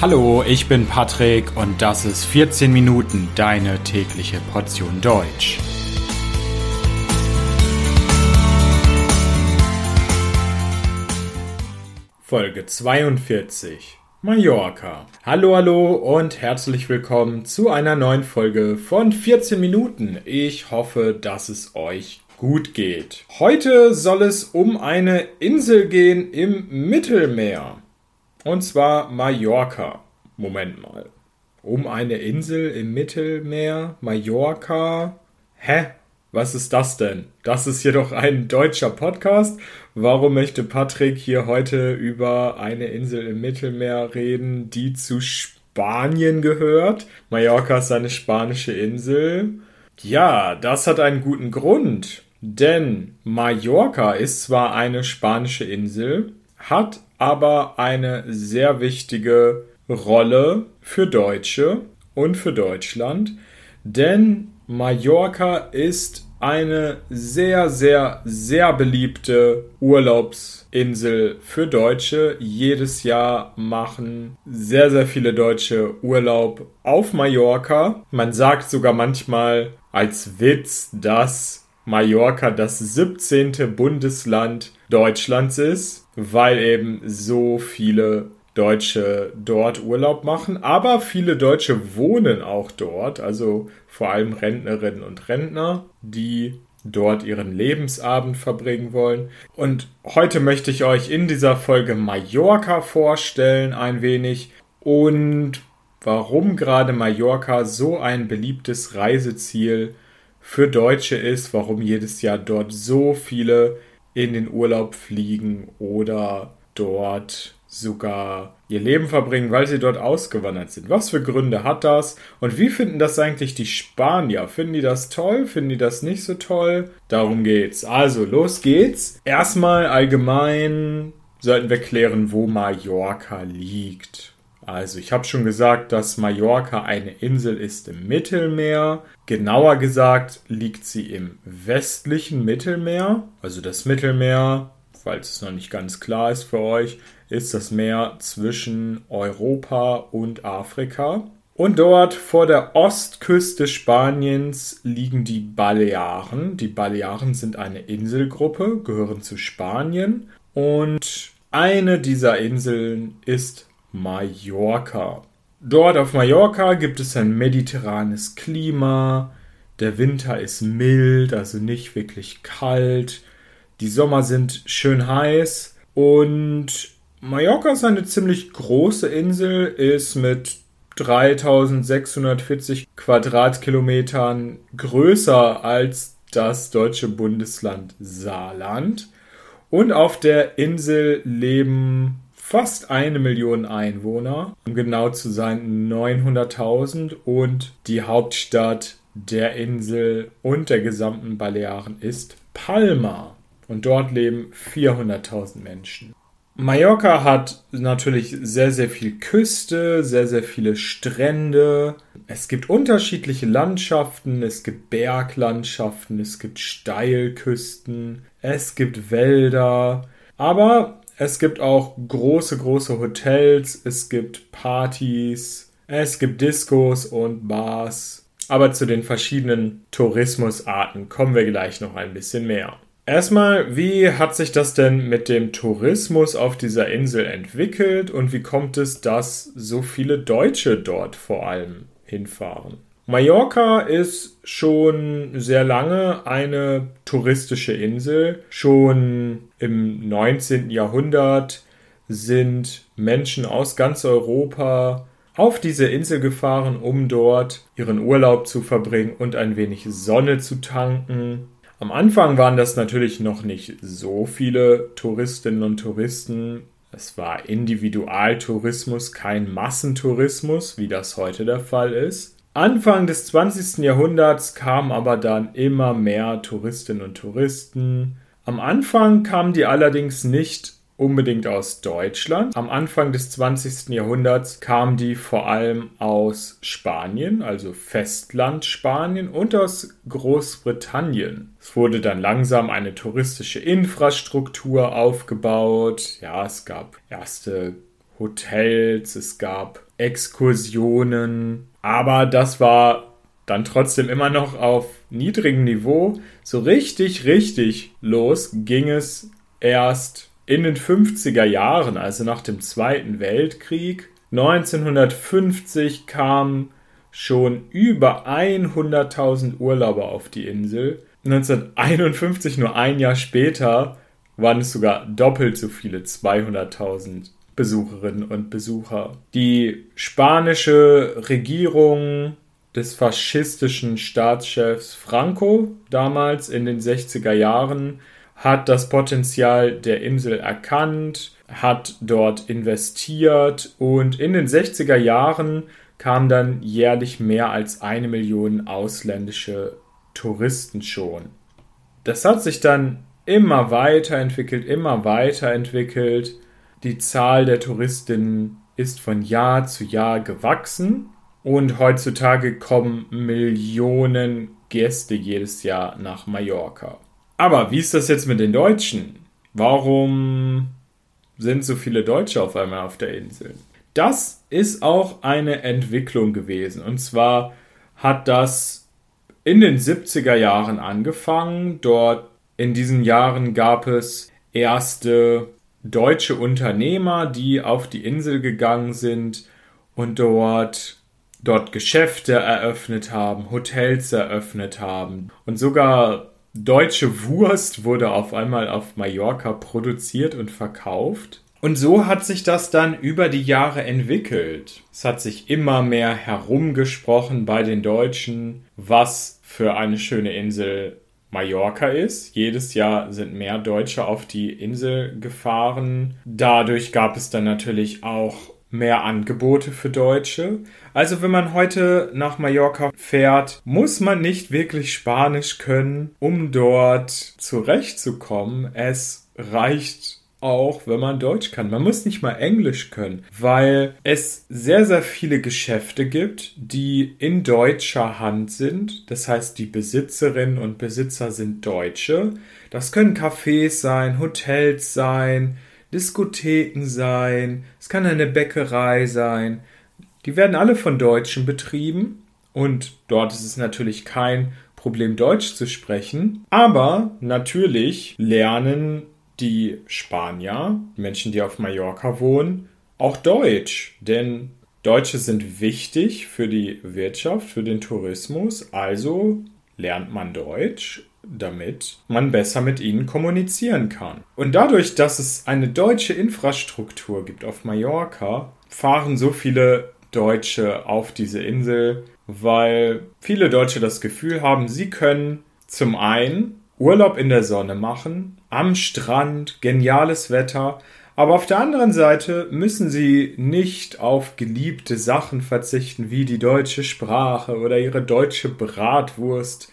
Hallo, ich bin Patrick und das ist 14 Minuten deine tägliche Portion Deutsch. Folge 42 Mallorca. Hallo, hallo und herzlich willkommen zu einer neuen Folge von 14 Minuten. Ich hoffe, dass es euch gut geht. Heute soll es um eine Insel gehen im Mittelmeer. Und zwar Mallorca. Moment mal. Um eine Insel im Mittelmeer, Mallorca. Hä? Was ist das denn? Das ist jedoch ein deutscher Podcast. Warum möchte Patrick hier heute über eine Insel im Mittelmeer reden, die zu Spanien gehört? Mallorca ist eine spanische Insel. Ja, das hat einen guten Grund. Denn Mallorca ist zwar eine spanische Insel, hat aber eine sehr wichtige Rolle für Deutsche und für Deutschland, denn Mallorca ist eine sehr, sehr, sehr beliebte Urlaubsinsel für Deutsche. Jedes Jahr machen sehr, sehr viele Deutsche Urlaub auf Mallorca. Man sagt sogar manchmal als Witz, dass Mallorca das 17. Bundesland Deutschlands ist, weil eben so viele Deutsche dort Urlaub machen, aber viele Deutsche wohnen auch dort, also vor allem Rentnerinnen und Rentner, die dort ihren Lebensabend verbringen wollen. Und heute möchte ich euch in dieser Folge Mallorca vorstellen ein wenig. Und warum gerade Mallorca so ein beliebtes Reiseziel für Deutsche ist, warum jedes Jahr dort so viele in den Urlaub fliegen oder dort sogar ihr Leben verbringen, weil sie dort ausgewandert sind. Was für Gründe hat das? Und wie finden das eigentlich die Spanier? Finden die das toll? Finden die das nicht so toll? Darum geht's. Also, los geht's. Erstmal allgemein sollten wir klären, wo Mallorca liegt. Also, ich habe schon gesagt, dass Mallorca eine Insel ist im Mittelmeer. Genauer gesagt liegt sie im westlichen Mittelmeer. Also das Mittelmeer, falls es noch nicht ganz klar ist für euch, ist das Meer zwischen Europa und Afrika. Und dort vor der Ostküste Spaniens liegen die Balearen. Die Balearen sind eine Inselgruppe, gehören zu Spanien. Und eine dieser Inseln ist Mallorca. Dort auf Mallorca gibt es ein mediterranes Klima. Der Winter ist mild, also nicht wirklich kalt. Die Sommer sind schön heiß und Mallorca ist eine ziemlich große Insel, ist mit 3640 Quadratkilometern größer als das deutsche Bundesland Saarland. Und auf der Insel leben fast eine Million Einwohner, um genau zu sein 900.000 und die Hauptstadt der Insel und der gesamten Balearen ist Palma und dort leben 400.000 Menschen. Mallorca hat natürlich sehr, sehr viel Küste, sehr, sehr viele Strände. Es gibt unterschiedliche Landschaften, es gibt Berglandschaften, es gibt Steilküsten, es gibt Wälder. Aber es gibt auch große, große Hotels, es gibt Partys, es gibt Discos und Bars. Aber zu den verschiedenen Tourismusarten kommen wir gleich noch ein bisschen mehr. Erstmal, wie hat sich das denn mit dem Tourismus auf dieser Insel entwickelt und wie kommt es, dass so viele Deutsche dort vor allem hinfahren? Mallorca ist schon sehr lange eine touristische Insel. Schon im 19. Jahrhundert sind Menschen aus ganz Europa auf diese Insel gefahren, um dort ihren Urlaub zu verbringen und ein wenig Sonne zu tanken. Am Anfang waren das natürlich noch nicht so viele Touristinnen und Touristen. Es war Individualtourismus, kein Massentourismus, wie das heute der Fall ist. Anfang des 20. Jahrhunderts kamen aber dann immer mehr Touristinnen und Touristen. Am Anfang kamen die allerdings nicht unbedingt aus Deutschland. Am Anfang des 20. Jahrhunderts kamen die vor allem aus Spanien, also Festland Spanien und aus Großbritannien. Es wurde dann langsam eine touristische Infrastruktur aufgebaut. Ja, es gab erste Hotels, es gab Exkursionen, aber das war dann trotzdem immer noch auf niedrigem Niveau. So richtig, richtig los ging es erst in den 50er Jahren, also nach dem Zweiten Weltkrieg. 1950 kamen schon über 100.000 Urlauber auf die Insel. 1951, nur ein Jahr später, waren es sogar doppelt so viele, 200.000 Besucherinnen und Besucher. Die spanische Regierung des faschistischen Staatschefs Franco damals in den 60er Jahren hat das Potenzial der Insel erkannt, hat dort investiert und in den 60er Jahren kamen dann jährlich mehr als eine Million ausländische Touristen schon. Das hat sich dann immer weiterentwickelt, immer weiterentwickelt. Die Zahl der Touristinnen ist von Jahr zu Jahr gewachsen und heutzutage kommen Millionen Gäste jedes Jahr nach Mallorca. Aber wie ist das jetzt mit den Deutschen? Warum sind so viele Deutsche auf einmal auf der Insel? Das ist auch eine Entwicklung gewesen. Und zwar hat das in den 70er Jahren angefangen. Dort in diesen Jahren gab es erste deutsche Unternehmer, die auf die Insel gegangen sind und dort dort Geschäfte eröffnet haben, Hotels eröffnet haben und sogar deutsche Wurst wurde auf einmal auf Mallorca produziert und verkauft. Und so hat sich das dann über die Jahre entwickelt. Es hat sich immer mehr herumgesprochen bei den Deutschen, was für eine schöne Insel Mallorca ist. Jedes Jahr sind mehr Deutsche auf die Insel gefahren. Dadurch gab es dann natürlich auch mehr Angebote für Deutsche. Also wenn man heute nach Mallorca fährt, muss man nicht wirklich Spanisch können, um dort zurechtzukommen. Es reicht auch, wenn man Deutsch kann. Man muss nicht mal Englisch können, weil es sehr, sehr viele Geschäfte gibt, die in deutscher Hand sind. Das heißt, die Besitzerinnen und Besitzer sind Deutsche. Das können Cafés sein, Hotels sein, Diskotheken sein, es kann eine Bäckerei sein. Die werden alle von Deutschen betrieben und dort ist es natürlich kein Problem, Deutsch zu sprechen. Aber natürlich lernen die Spanier, die Menschen, die auf Mallorca wohnen, auch Deutsch. Denn Deutsche sind wichtig für die Wirtschaft, für den Tourismus. Also lernt man Deutsch, damit man besser mit ihnen kommunizieren kann. Und dadurch, dass es eine deutsche Infrastruktur gibt auf Mallorca, fahren so viele Deutsche auf diese Insel, weil viele Deutsche das Gefühl haben, sie können zum einen Urlaub in der Sonne machen, am Strand, geniales Wetter, aber auf der anderen Seite müssen sie nicht auf geliebte Sachen verzichten, wie die deutsche Sprache oder ihre deutsche Bratwurst,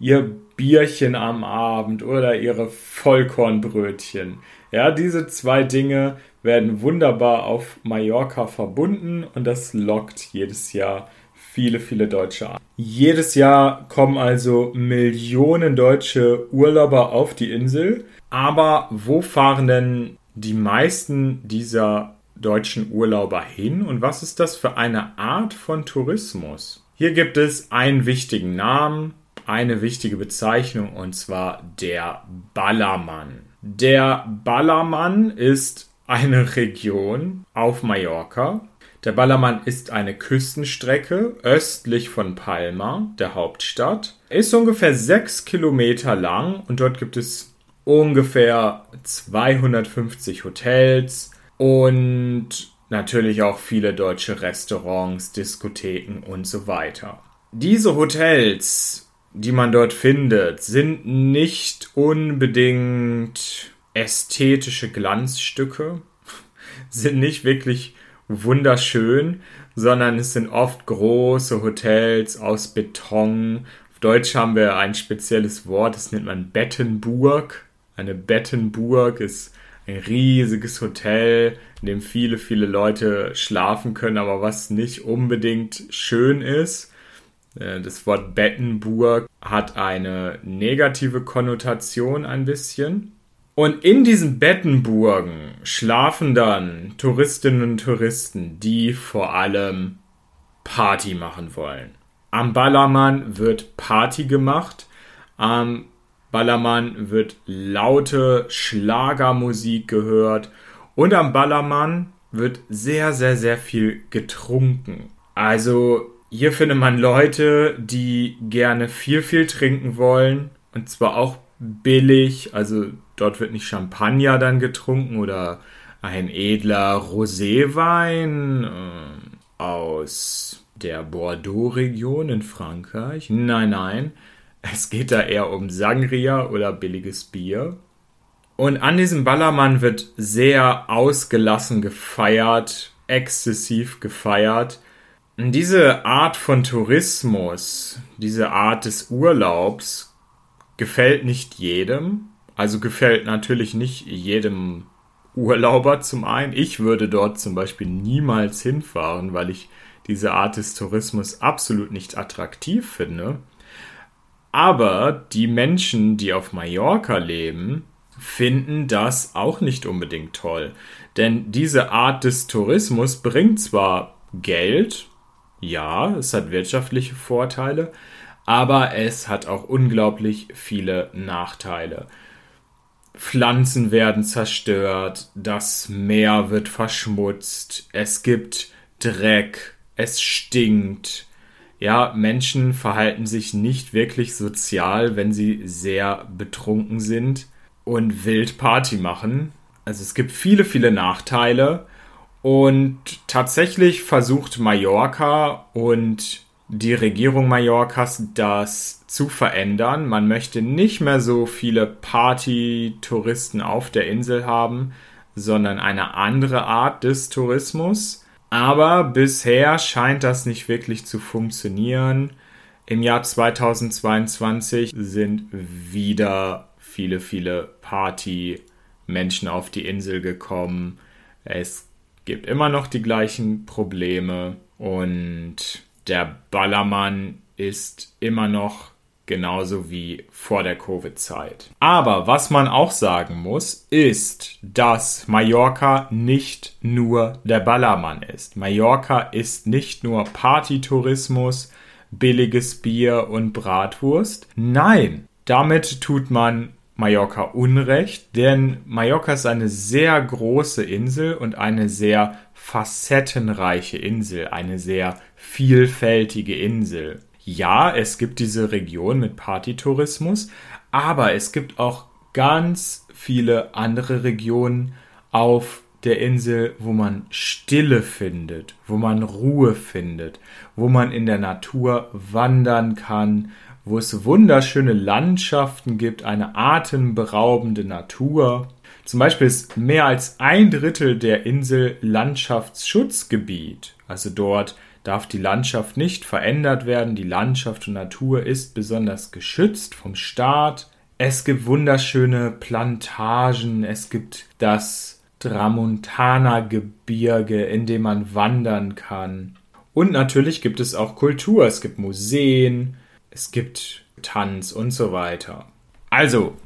ihr Bierchen am Abend oder ihre Vollkornbrötchen. Ja, diese zwei Dinge werden wunderbar auf Mallorca verbunden und das lockt jedes Jahr viele, viele Deutsche an. Jedes Jahr kommen also Millionen deutsche Urlauber auf die Insel. Aber wo fahren denn die meisten dieser deutschen Urlauber hin und was ist das für eine Art von Tourismus? Hier gibt es einen wichtigen Namen, eine wichtige Bezeichnung und zwar der Ballermann. Der Ballermann ist eine Region auf Mallorca, der Ballermann ist eine Küstenstrecke östlich von Palma, der Hauptstadt. Ist ungefähr sechs Kilometer lang und dort gibt es ungefähr 250 Hotels und natürlich auch viele deutsche Restaurants, Diskotheken und so weiter. Diese Hotels, die man dort findet, sind nicht unbedingt ästhetische Glanzstücke, sind nicht wirklich wunderschön, sondern es sind oft große Hotels aus Beton. Auf Deutsch haben wir ein spezielles Wort, das nennt man Bettenburg. Eine Bettenburg ist ein riesiges Hotel, in dem viele, viele Leute schlafen können, aber was nicht unbedingt schön ist. Äh, das Wort Bettenburg hat eine negative Konnotation ein bisschen. Und in diesen Bettenburgen schlafen dann Touristinnen und Touristen, die vor allem Party machen wollen. Am Ballermann wird Party gemacht. Am Ballermann wird laute Schlagermusik gehört. Und am Ballermann wird sehr, sehr, sehr viel getrunken. Also hier findet man Leute, die gerne viel, viel trinken wollen. Und zwar auch billig. Also dort wird nicht Champagner dann getrunken oder ein edler Roséwein äh, aus der Bordeaux-Region in Frankreich. Nein, nein. Es geht da eher um Sangria oder billiges Bier. Und an diesem Ballermann wird sehr ausgelassen gefeiert, exzessiv gefeiert. Diese Art von Tourismus, diese Art des Urlaubs gefällt nicht jedem. Also gefällt natürlich nicht jedem Urlauber zum einen. Ich würde dort zum Beispiel niemals hinfahren, weil ich diese Art des Tourismus absolut nicht attraktiv finde. Aber die Menschen, die auf Mallorca leben, finden das auch nicht unbedingt toll. Denn diese Art des Tourismus bringt zwar Geld, ja, es hat wirtschaftliche Vorteile, aber es hat auch unglaublich viele Nachteile. Pflanzen werden zerstört, das Meer wird verschmutzt, es gibt Dreck, es stinkt. Ja, Menschen verhalten sich nicht wirklich sozial, wenn sie sehr betrunken sind und wild Party machen. Also es gibt viele, viele Nachteile und tatsächlich versucht Mallorca und die Regierung Mallorcas das zu verändern. Man möchte nicht mehr so viele Party-Touristen auf der Insel haben, sondern eine andere Art des Tourismus. Aber bisher scheint das nicht wirklich zu funktionieren. Im Jahr 2022 sind wieder viele, viele Party-Menschen auf die Insel gekommen. Es gibt immer noch die gleichen Probleme und der Ballermann ist immer noch genauso wie vor der Covid-Zeit. Aber was man auch sagen muss, ist, dass Mallorca nicht nur der Ballermann ist. Mallorca ist nicht nur Partytourismus, billiges Bier und Bratwurst. Nein, damit tut man Mallorca Unrecht, denn Mallorca ist eine sehr große Insel und eine sehr facettenreiche Insel, eine sehr vielfältige Insel. Ja, es gibt diese Region mit Partytourismus, aber es gibt auch ganz viele andere Regionen auf der Insel, wo man Stille findet, wo man Ruhe findet, wo man in der Natur wandern kann, wo es wunderschöne Landschaften gibt, eine atemberaubende Natur. Zum Beispiel ist mehr als ein Drittel der Insel Landschaftsschutzgebiet. Also dort darf die Landschaft nicht verändert werden. Die Landschaft und Natur ist besonders geschützt vom Staat. Es gibt wunderschöne Plantagen. Es gibt das Tramontana-Gebirge, in dem man wandern kann. Und natürlich gibt es auch Kultur. Es gibt Museen, es gibt Tanz und so weiter. Also,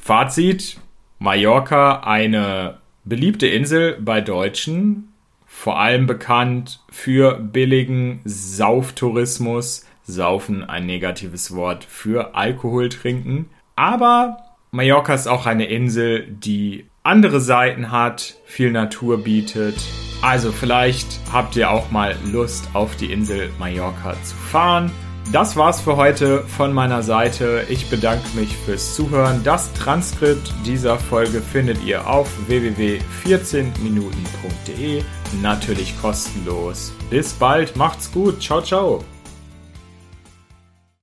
Fazit, Mallorca eine beliebte Insel bei Deutschen, vor allem bekannt für billigen Sauftourismus. Saufen ein negatives Wort für Alkohol trinken. Aber Mallorca ist auch eine Insel, die andere Seiten hat, viel Natur bietet. Also vielleicht habt ihr auch mal Lust auf die Insel Mallorca zu fahren. Das war's für heute von meiner Seite. Ich bedanke mich fürs Zuhören. Das Transkript dieser Folge findet ihr auf www.14minuten.de. Natürlich kostenlos. Bis bald, macht's gut. Ciao, ciao.